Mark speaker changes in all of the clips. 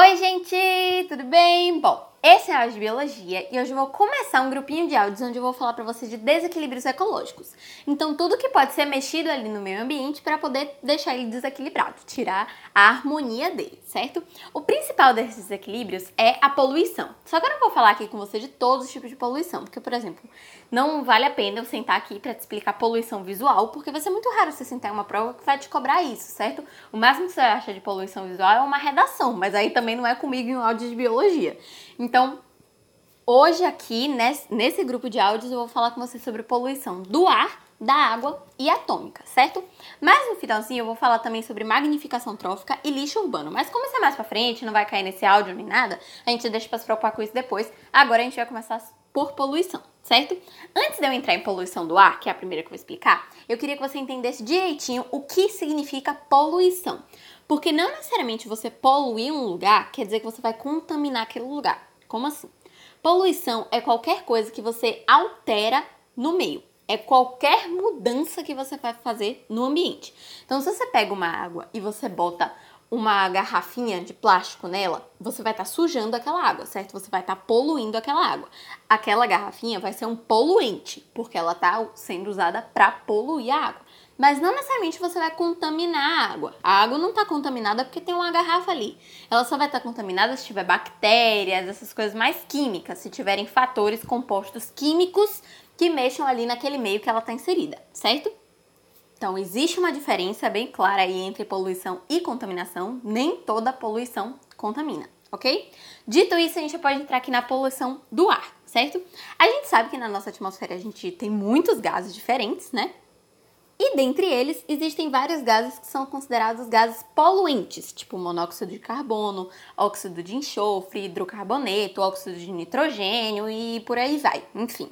Speaker 1: Oi, gente, tudo bem? Bom, esse é a de biologia e hoje eu vou começar um grupinho de áudios onde eu vou falar para vocês de desequilíbrios ecológicos. Então, tudo que pode ser mexido ali no meio ambiente para poder deixar ele desequilibrado, tirar a harmonia dele, certo? O principal desses desequilíbrios é a poluição. Só que eu não vou falar aqui com você de todos os tipos de poluição, porque, por exemplo, não vale a pena eu sentar aqui para te explicar poluição visual, porque vai ser muito raro você sentar em uma prova que vai te cobrar isso, certo? O máximo que você acha de poluição visual é uma redação, mas aí também não é comigo em um áudio de biologia. Então, hoje aqui, nesse, grupo de áudios, eu vou falar com você sobre poluição do ar, da água e atômica, certo? Mas no finalzinho eu vou falar também sobre magnificação trófica e lixo urbano. Mas como isso é mais pra frente, não vai cair nesse áudio nem nada, a gente deixa pra se preocupar com isso depois. Agora a gente vai começar por poluição, certo? Antes de eu entrar em poluição do ar, que é a primeira que eu vou explicar, eu queria que você entendesse direitinho o que significa poluição. Porque não necessariamente você poluir um lugar quer dizer que você vai contaminar aquele lugar. Como assim? Poluição é qualquer coisa que você altera no meio. É qualquer mudança que você vai fazer no ambiente. Então, se você pega uma água e você bota uma garrafinha de plástico nela, você vai estar tá sujando aquela água, certo? Você vai estar tá poluindo aquela água. Aquela garrafinha vai ser um poluente, porque ela está sendo usada para poluir a água mas não necessariamente você vai contaminar a água. A água não está contaminada porque tem uma garrafa ali. Ela só vai estar tá contaminada se tiver bactérias, essas coisas mais químicas, se tiverem fatores compostos químicos que mexam ali naquele meio que ela está inserida, certo? Então, existe uma diferença bem clara aí entre poluição e contaminação. Nem toda poluição contamina, ok? Dito isso, a gente pode entrar aqui na poluição do ar, certo? A gente sabe que na nossa atmosfera a gente tem muitos gases diferentes, né? E dentre eles, existem vários gases que são considerados gases poluentes, tipo monóxido de carbono, óxido de enxofre, hidrocarboneto, óxido de nitrogênio e por aí vai, enfim.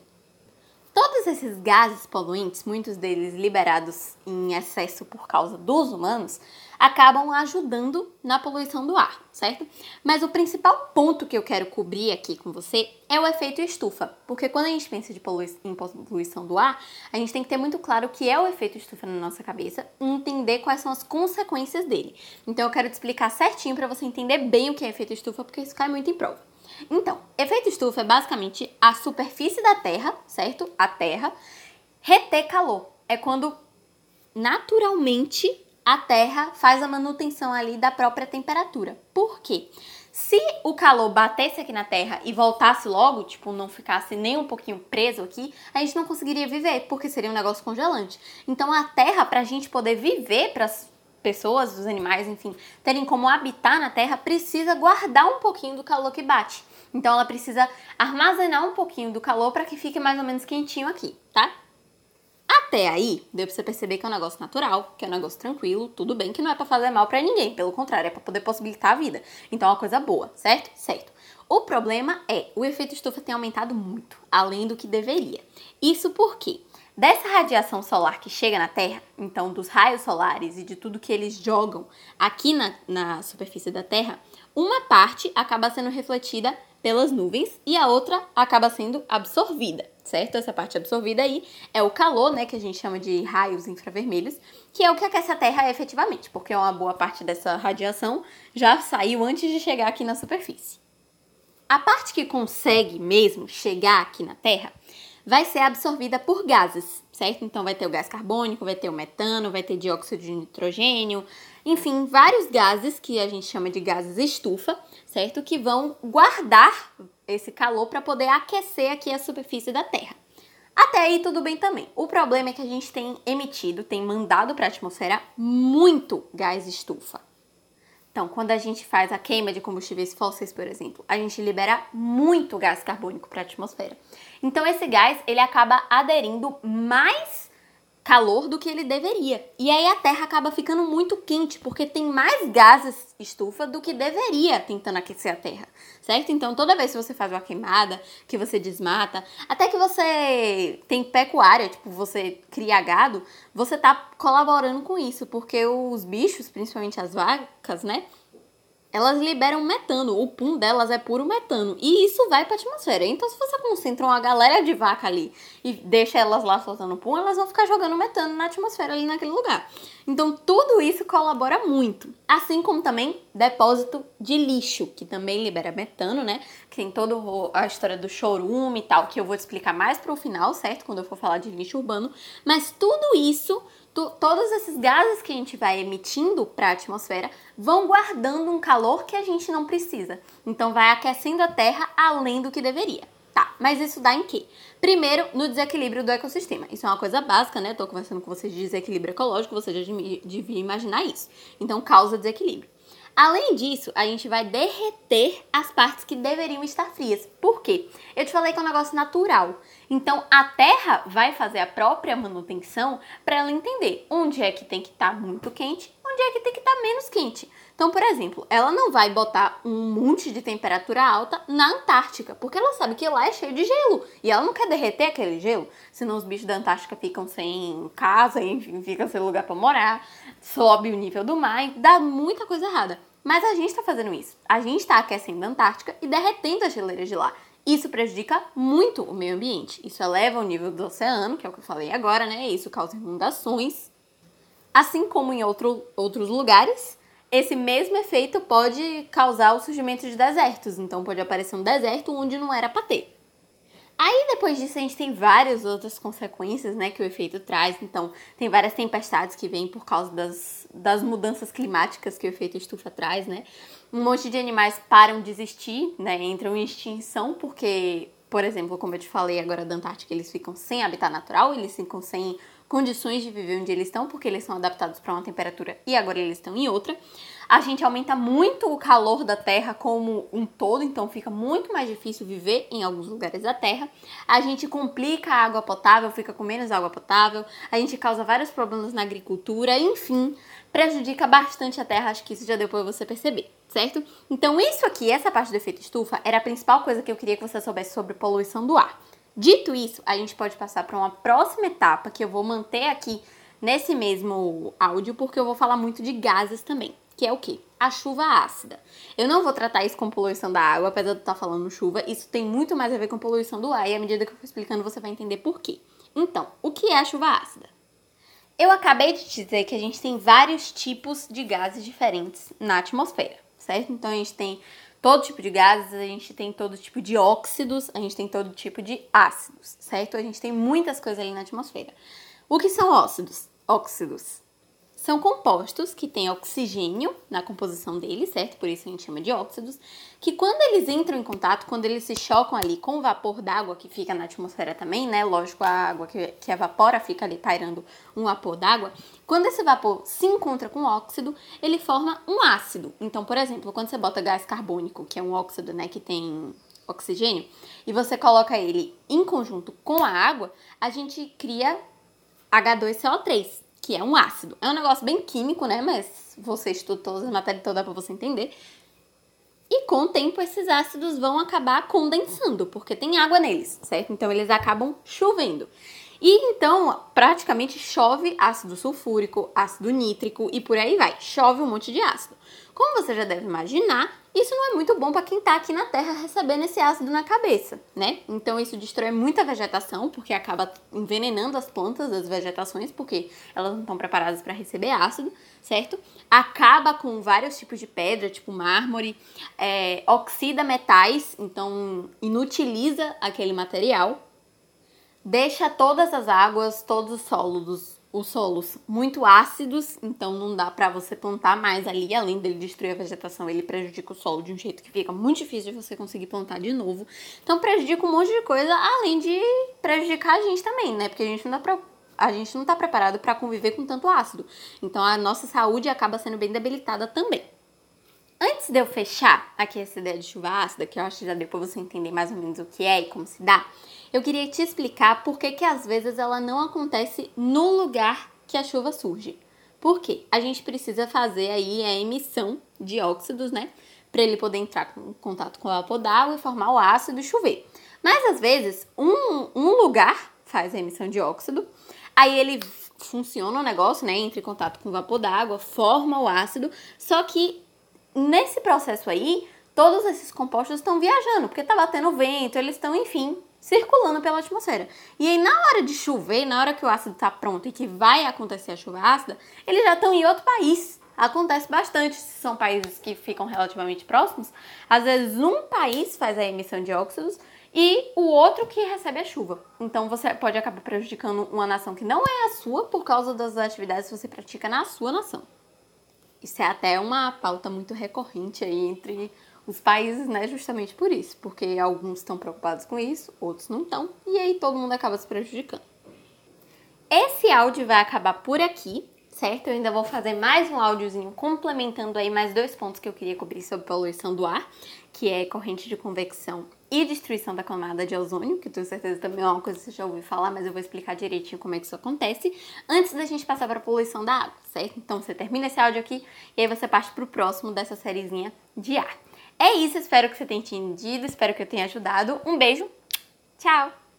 Speaker 1: Esses gases poluentes, muitos deles liberados em excesso por causa dos humanos, acabam ajudando na poluição do ar, certo? Mas o principal ponto que eu quero cobrir aqui com você é o efeito estufa, porque quando a gente pensa polui em poluição do ar, a gente tem que ter muito claro o que é o efeito estufa na nossa cabeça e entender quais são as consequências dele. Então eu quero te explicar certinho para você entender bem o que é efeito estufa, porque isso cai muito em prova. Então, efeito estufa é basicamente a superfície da Terra, certo? A Terra reter calor. É quando naturalmente a Terra faz a manutenção ali da própria temperatura. Por quê? Se o calor batesse aqui na Terra e voltasse logo, tipo, não ficasse nem um pouquinho preso aqui, a gente não conseguiria viver, porque seria um negócio congelante. Então a Terra, para a gente poder viver, para pessoas, os animais, enfim, terem como habitar na Terra, precisa guardar um pouquinho do calor que bate. Então ela precisa armazenar um pouquinho do calor para que fique mais ou menos quentinho aqui, tá? Até aí, deu pra você perceber que é um negócio natural, que é um negócio tranquilo, tudo bem, que não é para fazer mal para ninguém, pelo contrário, é para poder possibilitar a vida. Então é uma coisa boa, certo? Certo. O problema é, o efeito estufa tem aumentado muito, além do que deveria. Isso porque Dessa radiação solar que chega na Terra, então dos raios solares e de tudo que eles jogam aqui na, na superfície da Terra, uma parte acaba sendo refletida pelas nuvens e a outra acaba sendo absorvida, certo? Essa parte absorvida aí é o calor, né, que a gente chama de raios infravermelhos, que é o que aquece a Terra efetivamente, porque uma boa parte dessa radiação já saiu antes de chegar aqui na superfície. A parte que consegue mesmo chegar aqui na Terra vai ser absorvida por gases, certo? Então vai ter o gás carbônico, vai ter o metano, vai ter dióxido de nitrogênio, enfim, vários gases que a gente chama de gases estufa, certo? Que vão guardar esse calor para poder aquecer aqui a superfície da Terra. Até aí tudo bem também. O problema é que a gente tem emitido, tem mandado para a atmosfera muito gás estufa. Então, quando a gente faz a queima de combustíveis fósseis, por exemplo, a gente libera muito gás carbônico para a atmosfera. Então, esse gás ele acaba aderindo mais calor do que ele deveria. E aí a Terra acaba ficando muito quente, porque tem mais gases estufa do que deveria tentando aquecer a Terra, certo? Então toda vez que você faz uma queimada, que você desmata, até que você tem pecuária, tipo, você cria gado, você tá colaborando com isso, porque os bichos, principalmente as vacas, né? Elas liberam metano. O pum delas é puro metano. E isso vai para a atmosfera. Então, se você concentra uma galera de vaca ali e deixa elas lá soltando pum, elas vão ficar jogando metano na atmosfera ali naquele lugar. Então, tudo isso colabora muito. Assim como também depósito de lixo, que também libera metano, né? Que tem toda a história do chorume e tal, que eu vou explicar mais pro final, certo? Quando eu for falar de lixo urbano. Mas tudo isso tu, todos esses gases que a gente vai emitindo para a atmosfera vão guardando um calor que a gente não precisa. Então vai aquecendo a Terra além do que deveria. Tá, mas isso dá em quê? Primeiro, no desequilíbrio do ecossistema. Isso é uma coisa básica, né? Eu tô conversando com vocês de desequilíbrio ecológico, você já devia imaginar isso. Então causa desequilíbrio. Além disso, a gente vai derreter as partes que deveriam estar frias. Por quê? Eu te falei que é um negócio natural. Então, a Terra vai fazer a própria manutenção para ela entender onde é que tem que estar tá muito quente, onde é que tem que estar tá menos quente. Então, por exemplo, ela não vai botar um monte de temperatura alta na Antártica, porque ela sabe que lá é cheio de gelo e ela não quer derreter aquele gelo, senão os bichos da Antártica ficam sem casa, enfim, ficam sem lugar para morar, sobe o nível do mar, dá muita coisa errada. Mas a gente está fazendo isso. A gente está aquecendo a Antártica e derretendo as geleiras de lá. Isso prejudica muito o meio ambiente. Isso eleva o nível do oceano, que é o que eu falei agora, né? Isso causa inundações. Assim como em outro, outros lugares, esse mesmo efeito pode causar o surgimento de desertos. Então, pode aparecer um deserto onde não era para ter. Aí depois disso a gente tem várias outras consequências, né, que o efeito traz. Então, tem várias tempestades que vêm por causa das, das mudanças climáticas que o efeito estufa traz, né? Um monte de animais param de existir, né, entram em extinção porque, por exemplo, como eu te falei agora da Antártica, eles ficam sem habitat natural, eles ficam sem condições de viver onde eles estão, porque eles são adaptados para uma temperatura e agora eles estão em outra a gente aumenta muito o calor da Terra como um todo, então fica muito mais difícil viver em alguns lugares da Terra. A gente complica a água potável, fica com menos água potável, a gente causa vários problemas na agricultura, enfim, prejudica bastante a Terra, acho que isso já deu para você perceber, certo? Então isso aqui, essa parte do efeito estufa, era a principal coisa que eu queria que você soubesse sobre poluição do ar. Dito isso, a gente pode passar para uma próxima etapa que eu vou manter aqui nesse mesmo áudio, porque eu vou falar muito de gases também que é o quê? A chuva ácida. Eu não vou tratar isso com poluição da água, apesar de estar falando chuva, isso tem muito mais a ver com poluição do ar, e à medida que eu for explicando você vai entender por quê. Então, o que é a chuva ácida? Eu acabei de dizer que a gente tem vários tipos de gases diferentes na atmosfera, certo? Então a gente tem todo tipo de gases, a gente tem todo tipo de óxidos, a gente tem todo tipo de ácidos, certo? A gente tem muitas coisas ali na atmosfera. O que são óxidos? Óxidos são compostos que têm oxigênio na composição deles, certo? Por isso a gente chama de óxidos, que quando eles entram em contato, quando eles se chocam ali com o vapor d'água que fica na atmosfera também, né? Lógico, a água que, que evapora fica ali pairando um vapor d'água. Quando esse vapor se encontra com óxido, ele forma um ácido. Então, por exemplo, quando você bota gás carbônico, que é um óxido, né, que tem oxigênio, e você coloca ele em conjunto com a água, a gente cria H2CO3, que é um ácido. É um negócio bem químico, né? Mas você estuda todas as matérias, então dá pra você entender. E com o tempo, esses ácidos vão acabar condensando, porque tem água neles, certo? Então eles acabam chovendo. E então, praticamente chove ácido sulfúrico, ácido nítrico e por aí vai. Chove um monte de ácido. Como você já deve imaginar, isso não é muito bom para quem está aqui na Terra recebendo esse ácido na cabeça, né? Então isso destrói muita vegetação, porque acaba envenenando as plantas das vegetações, porque elas não estão preparadas para receber ácido, certo? Acaba com vários tipos de pedra, tipo mármore, é, oxida metais, então inutiliza aquele material, deixa todas as águas, todos os solos os solos muito ácidos, então não dá para você plantar mais ali, além dele destruir a vegetação, ele prejudica o solo de um jeito que fica muito difícil de você conseguir plantar de novo. Então prejudica um monte de coisa, além de prejudicar a gente também, né? Porque a gente não dá pra a gente não está preparado para conviver com tanto ácido. Então a nossa saúde acaba sendo bem debilitada também. Antes de eu fechar aqui essa ideia de chuva ácida, que eu acho que já deu para você entender mais ou menos o que é e como se dá, eu queria te explicar por que, que às vezes ela não acontece no lugar que a chuva surge. Por quê? A gente precisa fazer aí a emissão de óxidos, né? Para ele poder entrar em contato com o vapor d'água e formar o ácido e chover. Mas às vezes, um, um lugar faz a emissão de óxido, aí ele funciona o negócio, né? Entra em contato com o vapor d'água, forma o ácido, só que nesse processo aí, todos esses compostos estão viajando, porque tá batendo vento, eles estão, enfim, circulando pela atmosfera. E aí, na hora de chover, na hora que o ácido está pronto e que vai acontecer a chuva ácida, eles já estão em outro país. Acontece bastante se são países que ficam relativamente próximos. Às vezes, um país faz a emissão de óxidos e o outro que recebe a chuva. Então, você pode acabar prejudicando uma nação que não é a sua por causa das atividades que você pratica na sua nação. Isso é até uma pauta muito recorrente aí entre os países, né, justamente por isso, porque alguns estão preocupados com isso, outros não estão, e aí todo mundo acaba se prejudicando. Esse áudio vai acabar por aqui, certo? Eu ainda vou fazer mais um áudiozinho complementando aí mais dois pontos que eu queria cobrir sobre poluição do ar, que é corrente de convecção e destruição da camada de ozônio, que tenho certeza também é uma coisa que você já ouviu falar, mas eu vou explicar direitinho como é que isso acontece, antes da gente passar para a poluição da água, certo? Então você termina esse áudio aqui e aí você parte para o próximo dessa sériezinha de ar. É isso, espero que você tenha entendido, espero que eu tenha ajudado. Um beijo, tchau!